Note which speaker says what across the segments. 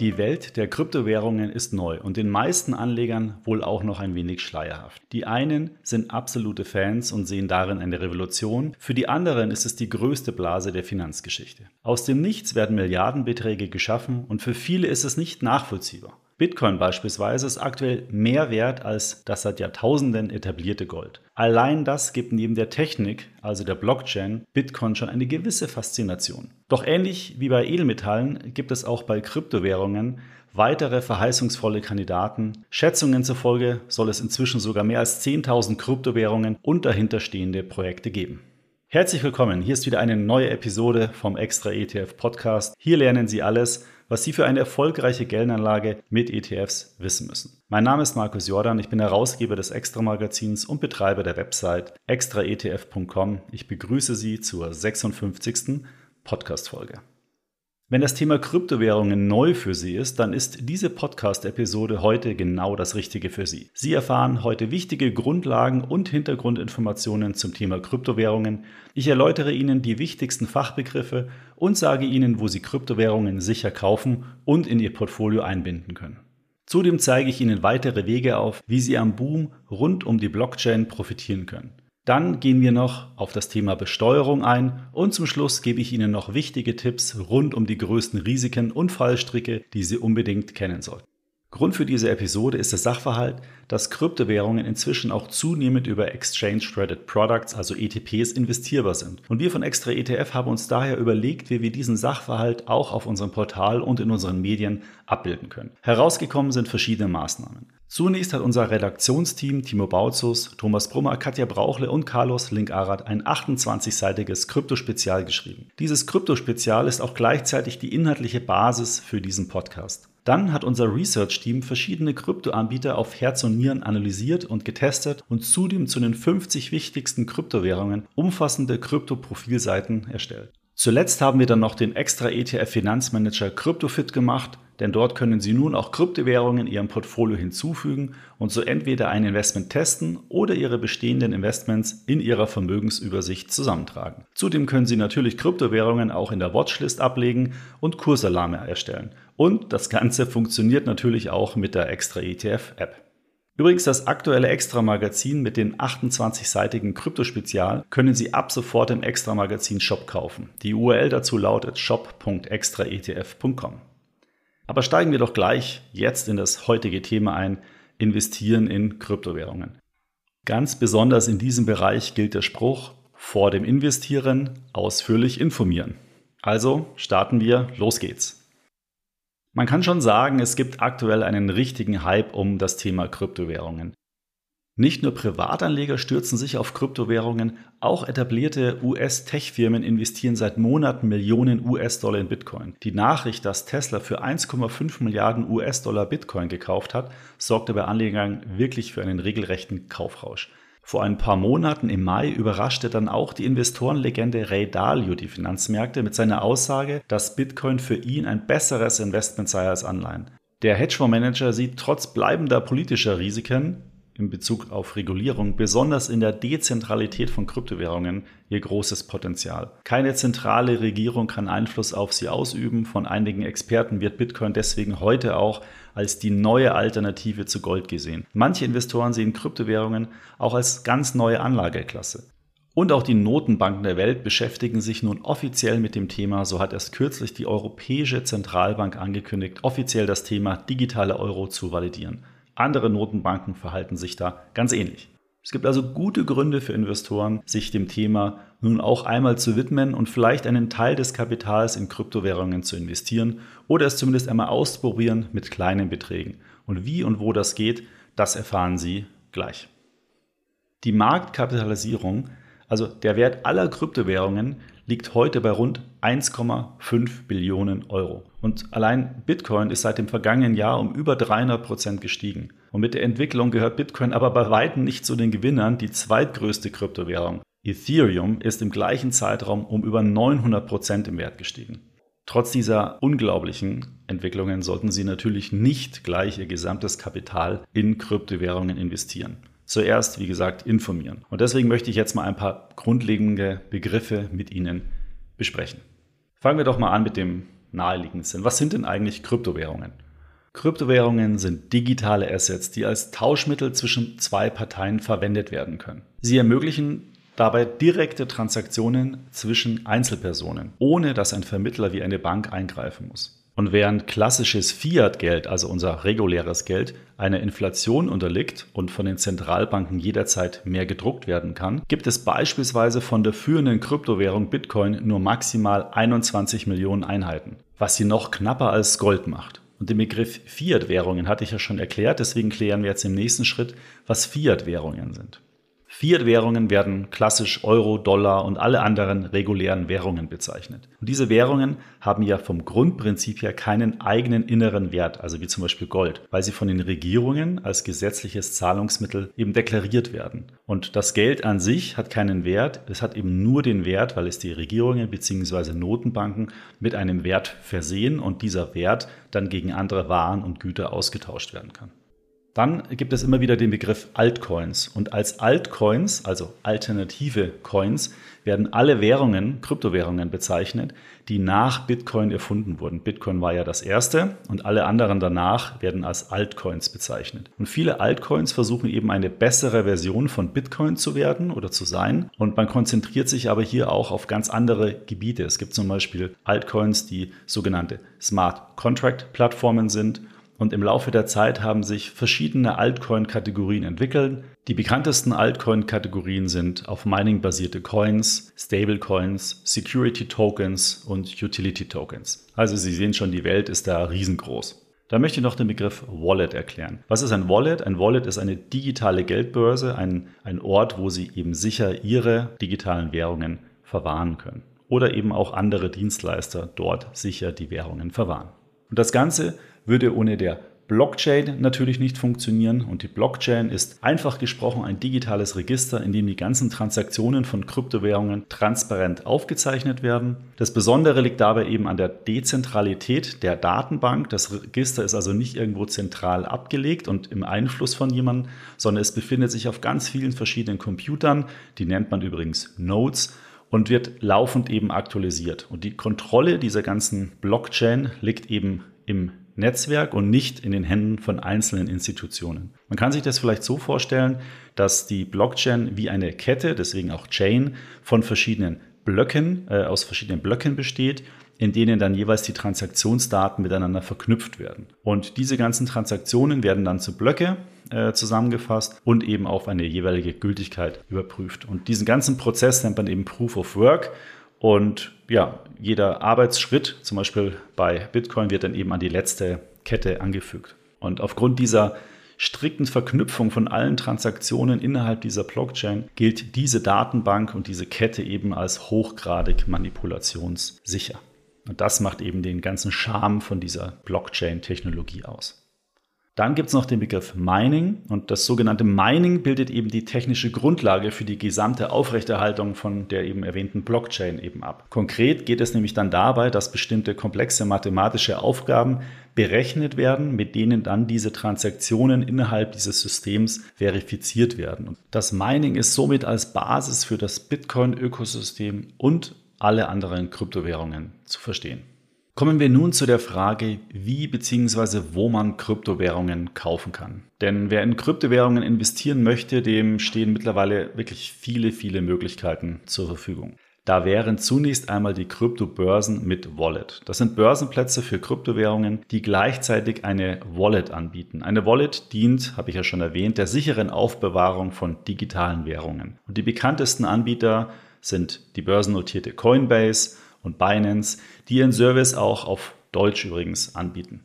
Speaker 1: Die Welt der Kryptowährungen ist neu und den meisten Anlegern wohl auch noch ein wenig schleierhaft. Die einen sind absolute Fans und sehen darin eine Revolution, für die anderen ist es die größte Blase der Finanzgeschichte. Aus dem Nichts werden Milliardenbeträge geschaffen und für viele ist es nicht nachvollziehbar. Bitcoin beispielsweise ist aktuell mehr wert als das seit Jahrtausenden etablierte Gold. Allein das gibt neben der Technik, also der Blockchain, Bitcoin schon eine gewisse Faszination. Doch ähnlich wie bei Edelmetallen gibt es auch bei Kryptowährungen weitere verheißungsvolle Kandidaten. Schätzungen zufolge soll es inzwischen sogar mehr als 10.000 Kryptowährungen und dahinterstehende Projekte geben. Herzlich willkommen, hier ist wieder eine neue Episode vom Extra ETF Podcast. Hier lernen Sie alles, was Sie für eine erfolgreiche Geldanlage mit ETFs wissen müssen. Mein Name ist Markus Jordan, ich bin Herausgeber des Extra Magazins und Betreiber der Website extraetf.com. Ich begrüße Sie zur 56. Podcast-Folge. Wenn das Thema Kryptowährungen neu für Sie ist, dann ist diese Podcast-Episode heute genau das Richtige für Sie. Sie erfahren heute wichtige Grundlagen und Hintergrundinformationen zum Thema Kryptowährungen. Ich erläutere Ihnen die wichtigsten Fachbegriffe und sage Ihnen, wo Sie Kryptowährungen sicher kaufen und in Ihr Portfolio einbinden können. Zudem zeige ich Ihnen weitere Wege auf, wie Sie am Boom rund um die Blockchain profitieren können. Dann gehen wir noch auf das Thema Besteuerung ein und zum Schluss gebe ich Ihnen noch wichtige Tipps rund um die größten Risiken und Fallstricke, die Sie unbedingt kennen sollten. Grund für diese Episode ist der Sachverhalt, dass Kryptowährungen inzwischen auch zunehmend über Exchange Traded Products, also ETPs, investierbar sind. Und wir von Extra ETF haben uns daher überlegt, wie wir diesen Sachverhalt auch auf unserem Portal und in unseren Medien abbilden können. Herausgekommen sind verschiedene Maßnahmen. Zunächst hat unser Redaktionsteam Timo Bautzus, Thomas Brummer, Katja Brauchle und Carlos Linkarat ein 28-seitiges Krypto-Spezial geschrieben. Dieses Krypto-Spezial ist auch gleichzeitig die inhaltliche Basis für diesen Podcast. Dann hat unser Research-Team verschiedene Kryptoanbieter auf Herz und Nieren analysiert und getestet und zudem zu den 50 wichtigsten Kryptowährungen umfassende Krypto-Profilseiten erstellt. Zuletzt haben wir dann noch den extra ETF Finanzmanager CryptoFit gemacht, denn dort können Sie nun auch Kryptowährungen in Ihrem Portfolio hinzufügen und so entweder ein Investment testen oder Ihre bestehenden Investments in Ihrer Vermögensübersicht zusammentragen. Zudem können Sie natürlich Kryptowährungen auch in der Watchlist ablegen und Kursalarme erstellen. Und das Ganze funktioniert natürlich auch mit der extra ETF App. Übrigens, das aktuelle Extra-Magazin mit dem 28-seitigen Kryptospezial können Sie ab sofort im Extra-Magazin-Shop kaufen. Die URL dazu lautet shop.extraetf.com. Aber steigen wir doch gleich jetzt in das heutige Thema ein, investieren in Kryptowährungen. Ganz besonders in diesem Bereich gilt der Spruch, vor dem Investieren ausführlich informieren. Also starten wir, los geht's. Man kann schon sagen, es gibt aktuell einen richtigen Hype um das Thema Kryptowährungen. Nicht nur Privatanleger stürzen sich auf Kryptowährungen, auch etablierte US-Tech-Firmen investieren seit Monaten Millionen US-Dollar in Bitcoin. Die Nachricht, dass Tesla für 1,5 Milliarden US-Dollar Bitcoin gekauft hat, sorgte bei Anlegern wirklich für einen regelrechten Kaufrausch. Vor ein paar Monaten im Mai überraschte dann auch die Investorenlegende Ray Dalio die Finanzmärkte mit seiner Aussage, dass Bitcoin für ihn ein besseres Investment sei als Anleihen. Der Hedgefondsmanager sieht trotz bleibender politischer Risiken in Bezug auf Regulierung, besonders in der Dezentralität von Kryptowährungen, ihr großes Potenzial. Keine zentrale Regierung kann Einfluss auf sie ausüben. Von einigen Experten wird Bitcoin deswegen heute auch als die neue Alternative zu Gold gesehen. Manche Investoren sehen Kryptowährungen auch als ganz neue Anlageklasse. Und auch die Notenbanken der Welt beschäftigen sich nun offiziell mit dem Thema. So hat erst kürzlich die Europäische Zentralbank angekündigt, offiziell das Thema digitale Euro zu validieren. Andere Notenbanken verhalten sich da ganz ähnlich. Es gibt also gute Gründe für Investoren, sich dem Thema nun auch einmal zu widmen und vielleicht einen Teil des Kapitals in Kryptowährungen zu investieren oder es zumindest einmal ausprobieren mit kleinen Beträgen. Und wie und wo das geht, das erfahren Sie gleich. Die Marktkapitalisierung, also der Wert aller Kryptowährungen, liegt heute bei rund 1,5 Billionen Euro. Und allein Bitcoin ist seit dem vergangenen Jahr um über 300 Prozent gestiegen. Und mit der Entwicklung gehört Bitcoin aber bei weitem nicht zu den Gewinnern, die zweitgrößte Kryptowährung. Ethereum ist im gleichen Zeitraum um über 900 Prozent im Wert gestiegen. Trotz dieser unglaublichen Entwicklungen sollten Sie natürlich nicht gleich Ihr gesamtes Kapital in Kryptowährungen investieren zuerst, wie gesagt, informieren. Und deswegen möchte ich jetzt mal ein paar grundlegende Begriffe mit Ihnen besprechen. Fangen wir doch mal an mit dem naheliegend sind. Was sind denn eigentlich Kryptowährungen? Kryptowährungen sind digitale Assets, die als Tauschmittel zwischen zwei Parteien verwendet werden können. Sie ermöglichen dabei direkte Transaktionen zwischen Einzelpersonen, ohne dass ein Vermittler wie eine Bank eingreifen muss. Und während klassisches Fiat-Geld, also unser reguläres Geld, einer Inflation unterliegt und von den Zentralbanken jederzeit mehr gedruckt werden kann, gibt es beispielsweise von der führenden Kryptowährung Bitcoin nur maximal 21 Millionen Einheiten, was sie noch knapper als Gold macht. Und den Begriff Fiat-Währungen hatte ich ja schon erklärt, deswegen klären wir jetzt im nächsten Schritt, was Fiat-Währungen sind. Fiat-Währungen werden klassisch Euro, Dollar und alle anderen regulären Währungen bezeichnet. Und diese Währungen haben ja vom Grundprinzip her keinen eigenen inneren Wert, also wie zum Beispiel Gold, weil sie von den Regierungen als gesetzliches Zahlungsmittel eben deklariert werden. Und das Geld an sich hat keinen Wert, es hat eben nur den Wert, weil es die Regierungen bzw. Notenbanken mit einem Wert versehen und dieser Wert dann gegen andere Waren und Güter ausgetauscht werden kann. Dann gibt es immer wieder den Begriff Altcoins. Und als Altcoins, also alternative Coins, werden alle Währungen, Kryptowährungen bezeichnet, die nach Bitcoin erfunden wurden. Bitcoin war ja das erste und alle anderen danach werden als Altcoins bezeichnet. Und viele Altcoins versuchen eben eine bessere Version von Bitcoin zu werden oder zu sein. Und man konzentriert sich aber hier auch auf ganz andere Gebiete. Es gibt zum Beispiel Altcoins, die sogenannte Smart Contract Plattformen sind und im Laufe der Zeit haben sich verschiedene Altcoin-Kategorien entwickelt. Die bekanntesten Altcoin-Kategorien sind auf Mining basierte Coins, Stablecoins, Security Tokens und Utility Tokens. Also Sie sehen schon, die Welt ist da riesengroß. Da möchte ich noch den Begriff Wallet erklären. Was ist ein Wallet? Ein Wallet ist eine digitale Geldbörse, ein, ein Ort, wo Sie eben sicher Ihre digitalen Währungen verwahren können. Oder eben auch andere Dienstleister dort sicher die Währungen verwahren. Und das Ganze würde ohne der Blockchain natürlich nicht funktionieren und die Blockchain ist einfach gesprochen ein digitales Register, in dem die ganzen Transaktionen von Kryptowährungen transparent aufgezeichnet werden. Das Besondere liegt dabei eben an der Dezentralität der Datenbank. Das Register ist also nicht irgendwo zentral abgelegt und im Einfluss von jemandem, sondern es befindet sich auf ganz vielen verschiedenen Computern. Die nennt man übrigens Nodes und wird laufend eben aktualisiert. Und die Kontrolle dieser ganzen Blockchain liegt eben im Netzwerk und nicht in den Händen von einzelnen Institutionen. Man kann sich das vielleicht so vorstellen, dass die Blockchain wie eine Kette, deswegen auch Chain, von verschiedenen Blöcken, äh, aus verschiedenen Blöcken besteht, in denen dann jeweils die Transaktionsdaten miteinander verknüpft werden. Und diese ganzen Transaktionen werden dann zu Blöcke äh, zusammengefasst und eben auf eine jeweilige Gültigkeit überprüft. Und diesen ganzen Prozess nennt man eben Proof of Work und ja, jeder Arbeitsschritt, zum Beispiel bei Bitcoin, wird dann eben an die letzte Kette angefügt. Und aufgrund dieser strikten Verknüpfung von allen Transaktionen innerhalb dieser Blockchain gilt diese Datenbank und diese Kette eben als hochgradig manipulationssicher. Und das macht eben den ganzen Charme von dieser Blockchain-Technologie aus. Dann gibt es noch den Begriff Mining und das sogenannte Mining bildet eben die technische Grundlage für die gesamte Aufrechterhaltung von der eben erwähnten Blockchain eben ab. Konkret geht es nämlich dann dabei, dass bestimmte komplexe mathematische Aufgaben berechnet werden, mit denen dann diese Transaktionen innerhalb dieses Systems verifiziert werden. Und das Mining ist somit als Basis für das Bitcoin-Ökosystem und alle anderen Kryptowährungen zu verstehen. Kommen wir nun zu der Frage, wie bzw. wo man Kryptowährungen kaufen kann. Denn wer in Kryptowährungen investieren möchte, dem stehen mittlerweile wirklich viele, viele Möglichkeiten zur Verfügung. Da wären zunächst einmal die Kryptobörsen mit Wallet. Das sind Börsenplätze für Kryptowährungen, die gleichzeitig eine Wallet anbieten. Eine Wallet dient, habe ich ja schon erwähnt, der sicheren Aufbewahrung von digitalen Währungen. Und die bekanntesten Anbieter sind die börsennotierte Coinbase, und Binance, die ihren Service auch auf Deutsch übrigens anbieten.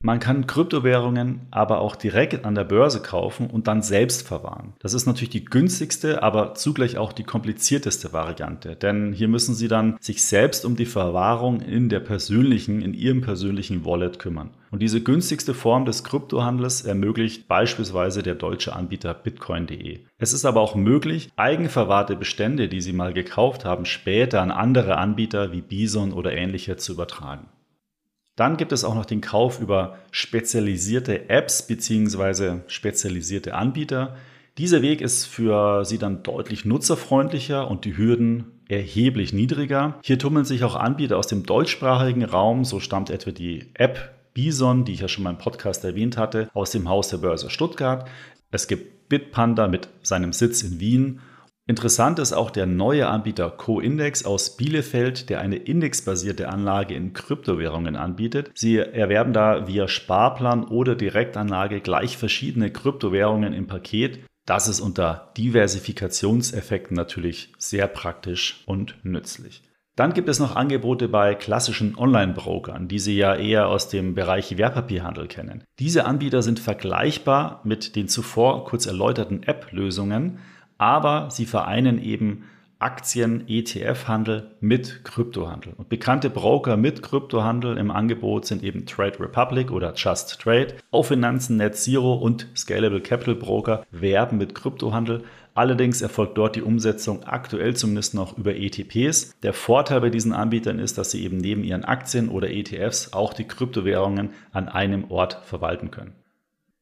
Speaker 1: Man kann Kryptowährungen aber auch direkt an der Börse kaufen und dann selbst verwahren. Das ist natürlich die günstigste, aber zugleich auch die komplizierteste Variante, denn hier müssen Sie dann sich selbst um die Verwahrung in der persönlichen, in Ihrem persönlichen Wallet kümmern. Und diese günstigste Form des Kryptohandels ermöglicht beispielsweise der deutsche Anbieter bitcoin.de. Es ist aber auch möglich, eigenverwahrte Bestände, die Sie mal gekauft haben, später an andere Anbieter wie Bison oder ähnliche zu übertragen. Dann gibt es auch noch den Kauf über spezialisierte Apps bzw. spezialisierte Anbieter. Dieser Weg ist für Sie dann deutlich nutzerfreundlicher und die Hürden erheblich niedriger. Hier tummeln sich auch Anbieter aus dem deutschsprachigen Raum. So stammt etwa die App Bison, die ich ja schon mal im Podcast erwähnt hatte, aus dem Haus der Börse Stuttgart. Es gibt Bitpanda mit seinem Sitz in Wien Interessant ist auch der neue Anbieter CoIndex aus Bielefeld, der eine indexbasierte Anlage in Kryptowährungen anbietet. Sie erwerben da via Sparplan oder Direktanlage gleich verschiedene Kryptowährungen im Paket. Das ist unter Diversifikationseffekten natürlich sehr praktisch und nützlich. Dann gibt es noch Angebote bei klassischen Online-Brokern, die Sie ja eher aus dem Bereich Wertpapierhandel kennen. Diese Anbieter sind vergleichbar mit den zuvor kurz erläuterten App-Lösungen, aber sie vereinen eben Aktien, ETF-Handel mit Kryptohandel. Und bekannte Broker mit Kryptohandel im Angebot sind eben Trade Republic oder Just Trade. Auch Finanzen Net Zero und Scalable Capital Broker werben mit Kryptohandel. Allerdings erfolgt dort die Umsetzung aktuell zumindest noch über ETPs. Der Vorteil bei diesen Anbietern ist, dass sie eben neben ihren Aktien oder ETFs auch die Kryptowährungen an einem Ort verwalten können.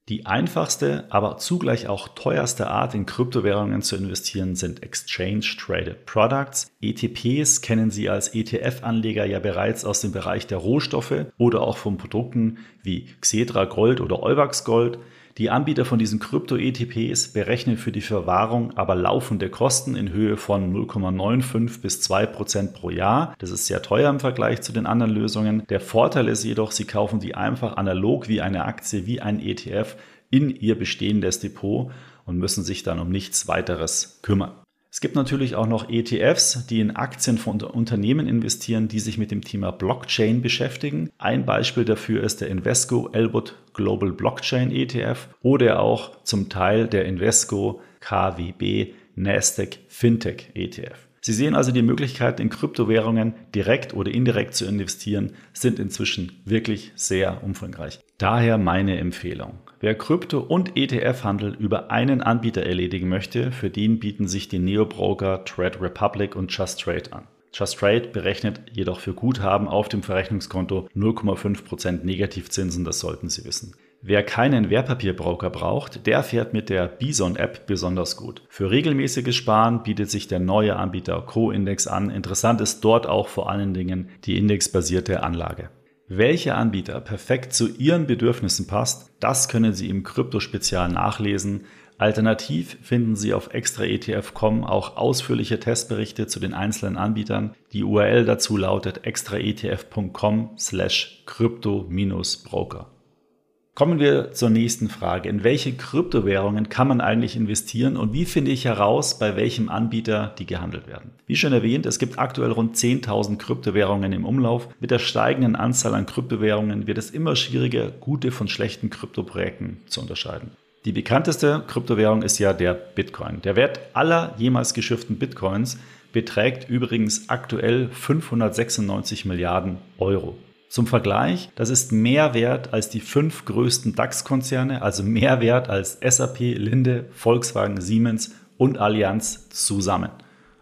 Speaker 1: Die einfachste, aber zugleich auch teuerste Art, in Kryptowährungen zu investieren, sind Exchange Traded Products. ETPs kennen Sie als ETF-Anleger ja bereits aus dem Bereich der Rohstoffe oder auch von Produkten wie Xetra Gold oder Euwax Gold. Die Anbieter von diesen Krypto-ETPs berechnen für die Verwahrung aber laufende Kosten in Höhe von 0,95 bis 2 Prozent pro Jahr. Das ist sehr teuer im Vergleich zu den anderen Lösungen. Der Vorteil ist jedoch, sie kaufen die einfach analog wie eine Aktie, wie ein ETF in ihr bestehendes Depot und müssen sich dann um nichts weiteres kümmern. Es gibt natürlich auch noch ETFs, die in Aktien von Unternehmen investieren, die sich mit dem Thema Blockchain beschäftigen. Ein Beispiel dafür ist der Invesco Elwood Global Blockchain ETF oder auch zum Teil der Invesco KWB Nasdaq Fintech ETF. Sie sehen also die Möglichkeiten in Kryptowährungen direkt oder indirekt zu investieren, sind inzwischen wirklich sehr umfangreich. Daher meine Empfehlung. Wer Krypto- und ETF-Handel über einen Anbieter erledigen möchte, für den bieten sich die Neo-Broker Trade Republic und Just Trade an. Just Trade berechnet jedoch für Guthaben auf dem Verrechnungskonto 0,5% Negativzinsen, das sollten Sie wissen. Wer keinen Wertpapierbroker braucht, der fährt mit der Bison-App besonders gut. Für regelmäßiges Sparen bietet sich der neue Anbieter Co-Index an. Interessant ist dort auch vor allen Dingen die indexbasierte Anlage. Welcher Anbieter perfekt zu Ihren Bedürfnissen passt, das können Sie im Krypto-Spezial nachlesen. Alternativ finden Sie auf extraetf.com auch ausführliche Testberichte zu den einzelnen Anbietern. Die URL dazu lautet extraetf.com slash crypto-broker. Kommen wir zur nächsten Frage. In welche Kryptowährungen kann man eigentlich investieren und wie finde ich heraus, bei welchem Anbieter die gehandelt werden? Wie schon erwähnt, es gibt aktuell rund 10.000 Kryptowährungen im Umlauf. Mit der steigenden Anzahl an Kryptowährungen wird es immer schwieriger, gute von schlechten Kryptoprojekten zu unterscheiden. Die bekannteste Kryptowährung ist ja der Bitcoin. Der Wert aller jemals geschifften Bitcoins beträgt übrigens aktuell 596 Milliarden Euro. Zum Vergleich, das ist mehr wert als die fünf größten DAX-Konzerne, also mehr wert als SAP, Linde, Volkswagen, Siemens und Allianz zusammen.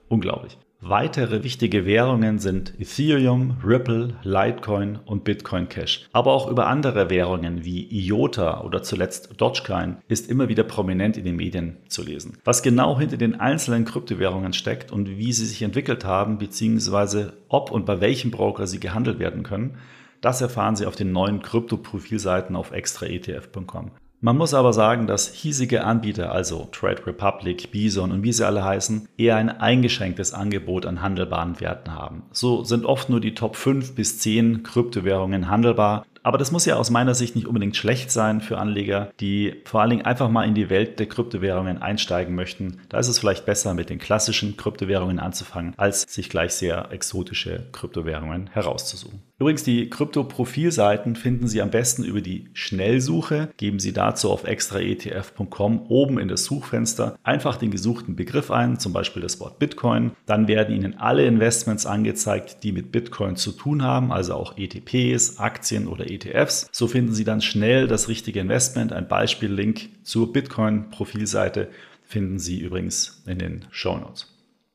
Speaker 1: Unglaublich. Weitere wichtige Währungen sind Ethereum, Ripple, Litecoin und Bitcoin Cash. Aber auch über andere Währungen wie IOTA oder zuletzt Dogecoin ist immer wieder prominent in den Medien zu lesen. Was genau hinter den einzelnen Kryptowährungen steckt und wie sie sich entwickelt haben, beziehungsweise ob und bei welchem Broker sie gehandelt werden können, das erfahren Sie auf den neuen Krypto-Profilseiten auf extraetf.com. Man muss aber sagen, dass hiesige Anbieter, also Trade Republic, Bison und wie sie alle heißen, eher ein eingeschränktes Angebot an handelbaren Werten haben. So sind oft nur die Top 5 bis 10 Kryptowährungen handelbar. Aber das muss ja aus meiner Sicht nicht unbedingt schlecht sein für Anleger, die vor allen Dingen einfach mal in die Welt der Kryptowährungen einsteigen möchten. Da ist es vielleicht besser, mit den klassischen Kryptowährungen anzufangen, als sich gleich sehr exotische Kryptowährungen herauszusuchen. Übrigens, die Krypto-Profilseiten finden Sie am besten über die Schnellsuche. Geben Sie dazu auf extraetf.com oben in das Suchfenster einfach den gesuchten Begriff ein, zum Beispiel das Wort Bitcoin. Dann werden Ihnen alle Investments angezeigt, die mit Bitcoin zu tun haben, also auch ETPs, Aktien oder ETFs. So finden Sie dann schnell das richtige Investment. Ein Beispiel-Link zur Bitcoin-Profilseite finden Sie übrigens in den Show Notes.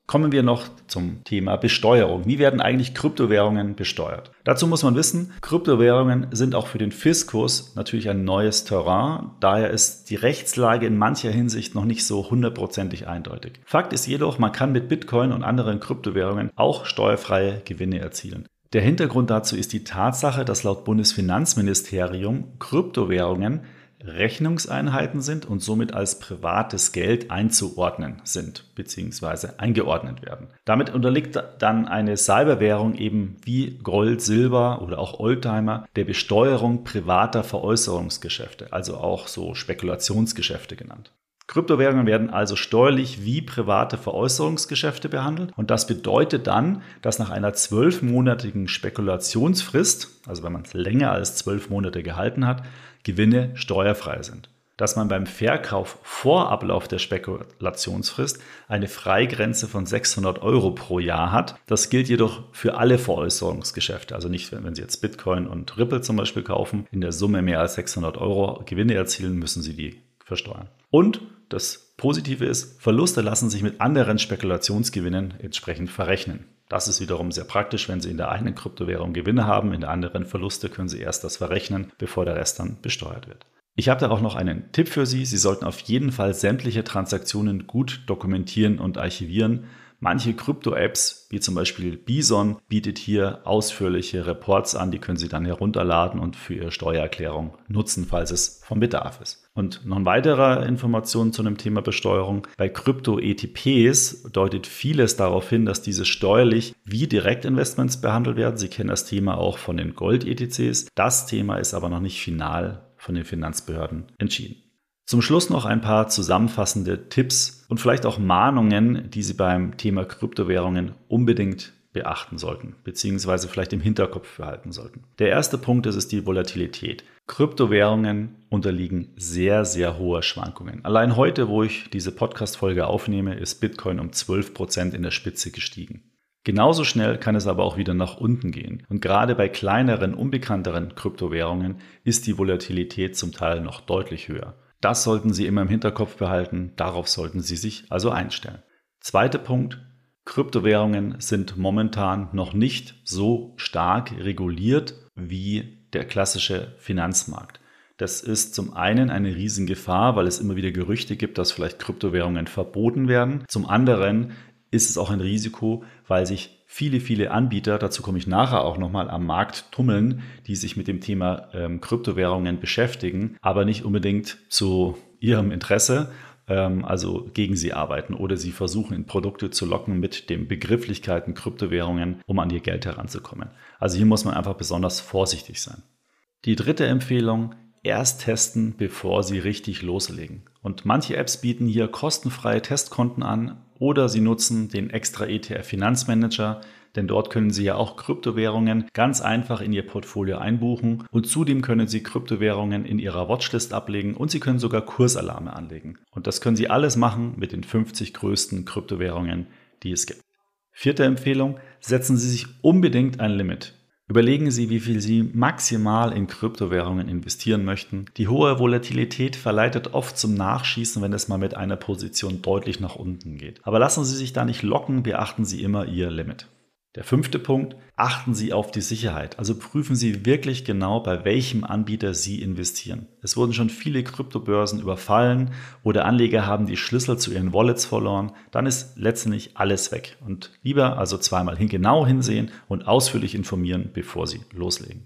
Speaker 1: Kommen wir noch zum Thema Besteuerung. Wie werden eigentlich Kryptowährungen besteuert? Dazu muss man wissen, Kryptowährungen sind auch für den Fiskus natürlich ein neues Terrain. Daher ist die Rechtslage in mancher Hinsicht noch nicht so hundertprozentig eindeutig. Fakt ist jedoch, man kann mit Bitcoin und anderen Kryptowährungen auch steuerfreie Gewinne erzielen. Der Hintergrund dazu ist die Tatsache, dass laut Bundesfinanzministerium Kryptowährungen Rechnungseinheiten sind und somit als privates Geld einzuordnen sind bzw. eingeordnet werden. Damit unterliegt dann eine Cyberwährung eben wie Gold, Silber oder auch Oldtimer der Besteuerung privater Veräußerungsgeschäfte, also auch so Spekulationsgeschäfte genannt. Kryptowährungen werden also steuerlich wie private Veräußerungsgeschäfte behandelt und das bedeutet dann, dass nach einer zwölfmonatigen Spekulationsfrist, also wenn man es länger als zwölf Monate gehalten hat, Gewinne steuerfrei sind. Dass man beim Verkauf vor Ablauf der Spekulationsfrist eine Freigrenze von 600 Euro pro Jahr hat. Das gilt jedoch für alle Veräußerungsgeschäfte. Also nicht, wenn Sie jetzt Bitcoin und Ripple zum Beispiel kaufen, in der Summe mehr als 600 Euro Gewinne erzielen, müssen Sie die versteuern. Und das Positive ist, Verluste lassen sich mit anderen Spekulationsgewinnen entsprechend verrechnen. Das ist wiederum sehr praktisch, wenn Sie in der einen Kryptowährung Gewinne haben, in der anderen Verluste, können Sie erst das verrechnen, bevor der Rest dann besteuert wird. Ich habe da auch noch einen Tipp für Sie. Sie sollten auf jeden Fall sämtliche Transaktionen gut dokumentieren und archivieren. Manche Krypto-Apps, wie zum Beispiel Bison, bietet hier ausführliche Reports an, die können Sie dann herunterladen und für Ihre Steuererklärung nutzen, falls es vom Bedarf ist. Und noch ein weiterer Information zu dem Thema Besteuerung. Bei Krypto-ETPs deutet vieles darauf hin, dass diese steuerlich wie Direktinvestments behandelt werden. Sie kennen das Thema auch von den Gold-ETCs. Das Thema ist aber noch nicht final von den Finanzbehörden entschieden. Zum Schluss noch ein paar zusammenfassende Tipps und vielleicht auch Mahnungen, die Sie beim Thema Kryptowährungen unbedingt beachten sollten, beziehungsweise vielleicht im Hinterkopf behalten sollten. Der erste Punkt ist, ist die Volatilität. Kryptowährungen unterliegen sehr, sehr hohe Schwankungen. Allein heute, wo ich diese Podcast-Folge aufnehme, ist Bitcoin um 12% in der Spitze gestiegen. Genauso schnell kann es aber auch wieder nach unten gehen. Und gerade bei kleineren, unbekannteren Kryptowährungen ist die Volatilität zum Teil noch deutlich höher. Das sollten Sie immer im Hinterkopf behalten, darauf sollten Sie sich also einstellen. Zweiter Punkt, Kryptowährungen sind momentan noch nicht so stark reguliert wie der klassische Finanzmarkt. Das ist zum einen eine Riesengefahr, weil es immer wieder Gerüchte gibt, dass vielleicht Kryptowährungen verboten werden. Zum anderen ist es auch ein Risiko, weil sich viele, viele Anbieter, dazu komme ich nachher auch nochmal, am Markt tummeln, die sich mit dem Thema ähm, Kryptowährungen beschäftigen, aber nicht unbedingt zu ihrem Interesse, ähm, also gegen sie arbeiten oder sie versuchen in Produkte zu locken mit den Begrifflichkeiten Kryptowährungen, um an ihr Geld heranzukommen. Also hier muss man einfach besonders vorsichtig sein. Die dritte Empfehlung, erst testen, bevor Sie richtig loslegen. Und manche Apps bieten hier kostenfreie Testkonten an oder Sie nutzen den extra ETF Finanzmanager, denn dort können Sie ja auch Kryptowährungen ganz einfach in Ihr Portfolio einbuchen und zudem können Sie Kryptowährungen in Ihrer Watchlist ablegen und Sie können sogar Kursalarme anlegen. Und das können Sie alles machen mit den 50 größten Kryptowährungen, die es gibt. Vierte Empfehlung, setzen Sie sich unbedingt ein Limit. Überlegen Sie, wie viel Sie maximal in Kryptowährungen investieren möchten. Die hohe Volatilität verleitet oft zum Nachschießen, wenn es mal mit einer Position deutlich nach unten geht. Aber lassen Sie sich da nicht locken, beachten Sie immer Ihr Limit. Der fünfte Punkt, achten Sie auf die Sicherheit. Also prüfen Sie wirklich genau, bei welchem Anbieter Sie investieren. Es wurden schon viele Kryptobörsen überfallen oder Anleger haben die Schlüssel zu ihren Wallets verloren. Dann ist letztendlich alles weg. Und lieber also zweimal hin genau hinsehen und ausführlich informieren, bevor Sie loslegen.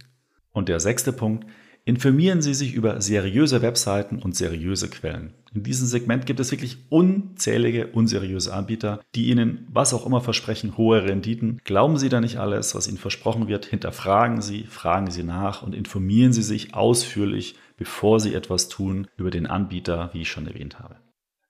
Speaker 1: Und der sechste Punkt, Informieren Sie sich über seriöse Webseiten und seriöse Quellen. In diesem Segment gibt es wirklich unzählige unseriöse Anbieter, die Ihnen was auch immer versprechen, hohe Renditen. Glauben Sie da nicht alles, was Ihnen versprochen wird. Hinterfragen Sie, fragen Sie nach und informieren Sie sich ausführlich, bevor Sie etwas tun über den Anbieter, wie ich schon erwähnt habe.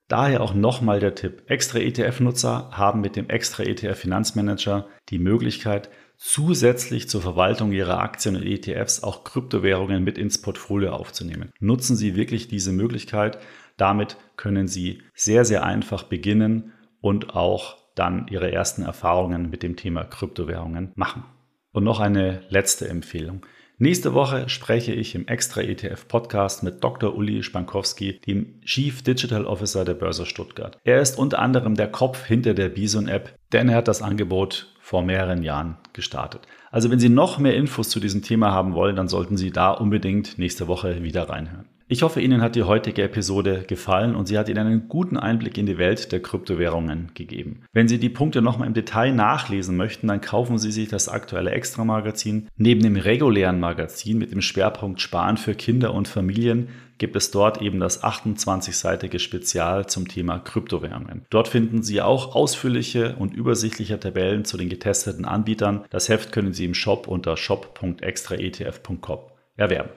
Speaker 1: Daher auch nochmal der Tipp. Extra ETF-Nutzer haben mit dem Extra ETF Finanzmanager die Möglichkeit, zusätzlich zur Verwaltung Ihrer Aktien und ETFs auch Kryptowährungen mit ins Portfolio aufzunehmen. Nutzen Sie wirklich diese Möglichkeit. Damit können Sie sehr, sehr einfach beginnen und auch dann Ihre ersten Erfahrungen mit dem Thema Kryptowährungen machen. Und noch eine letzte Empfehlung. Nächste Woche spreche ich im Extra ETF Podcast mit Dr. Uli Spankowski, dem Chief Digital Officer der Börse Stuttgart. Er ist unter anderem der Kopf hinter der Bison App, denn er hat das Angebot vor mehreren Jahren gestartet. Also wenn Sie noch mehr Infos zu diesem Thema haben wollen, dann sollten Sie da unbedingt nächste Woche wieder reinhören. Ich hoffe, Ihnen hat die heutige Episode gefallen und sie hat Ihnen einen guten Einblick in die Welt der Kryptowährungen gegeben. Wenn Sie die Punkte nochmal im Detail nachlesen möchten, dann kaufen Sie sich das aktuelle Extra-Magazin. Neben dem regulären Magazin mit dem Schwerpunkt Sparen für Kinder und Familien gibt es dort eben das 28-seitige Spezial zum Thema Kryptowährungen. Dort finden Sie auch ausführliche und übersichtliche Tabellen zu den getesteten Anbietern. Das Heft können Sie im Shop unter shop.extraetf.com erwerben.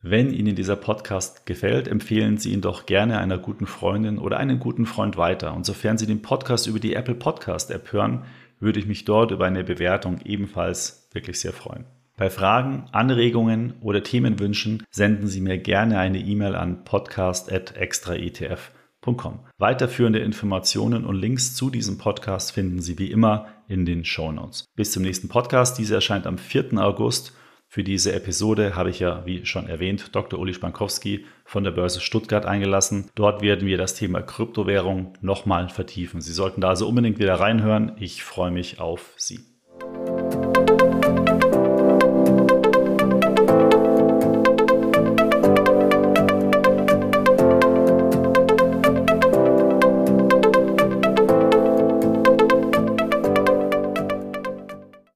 Speaker 1: Wenn Ihnen dieser Podcast gefällt, empfehlen Sie ihn doch gerne einer guten Freundin oder einem guten Freund weiter. Und sofern Sie den Podcast über die Apple Podcast App hören, würde ich mich dort über eine Bewertung ebenfalls wirklich sehr freuen. Bei Fragen, Anregungen oder Themenwünschen senden Sie mir gerne eine E-Mail an podcast.extraetf.com. Weiterführende Informationen und Links zu diesem Podcast finden Sie wie immer in den Show Notes. Bis zum nächsten Podcast. Dieser erscheint am 4. August für diese Episode habe ich ja, wie schon erwähnt, Dr. Uli Spankowski von der Börse Stuttgart eingelassen. Dort werden wir das Thema Kryptowährung nochmal vertiefen. Sie sollten da also unbedingt wieder reinhören. Ich freue mich auf Sie.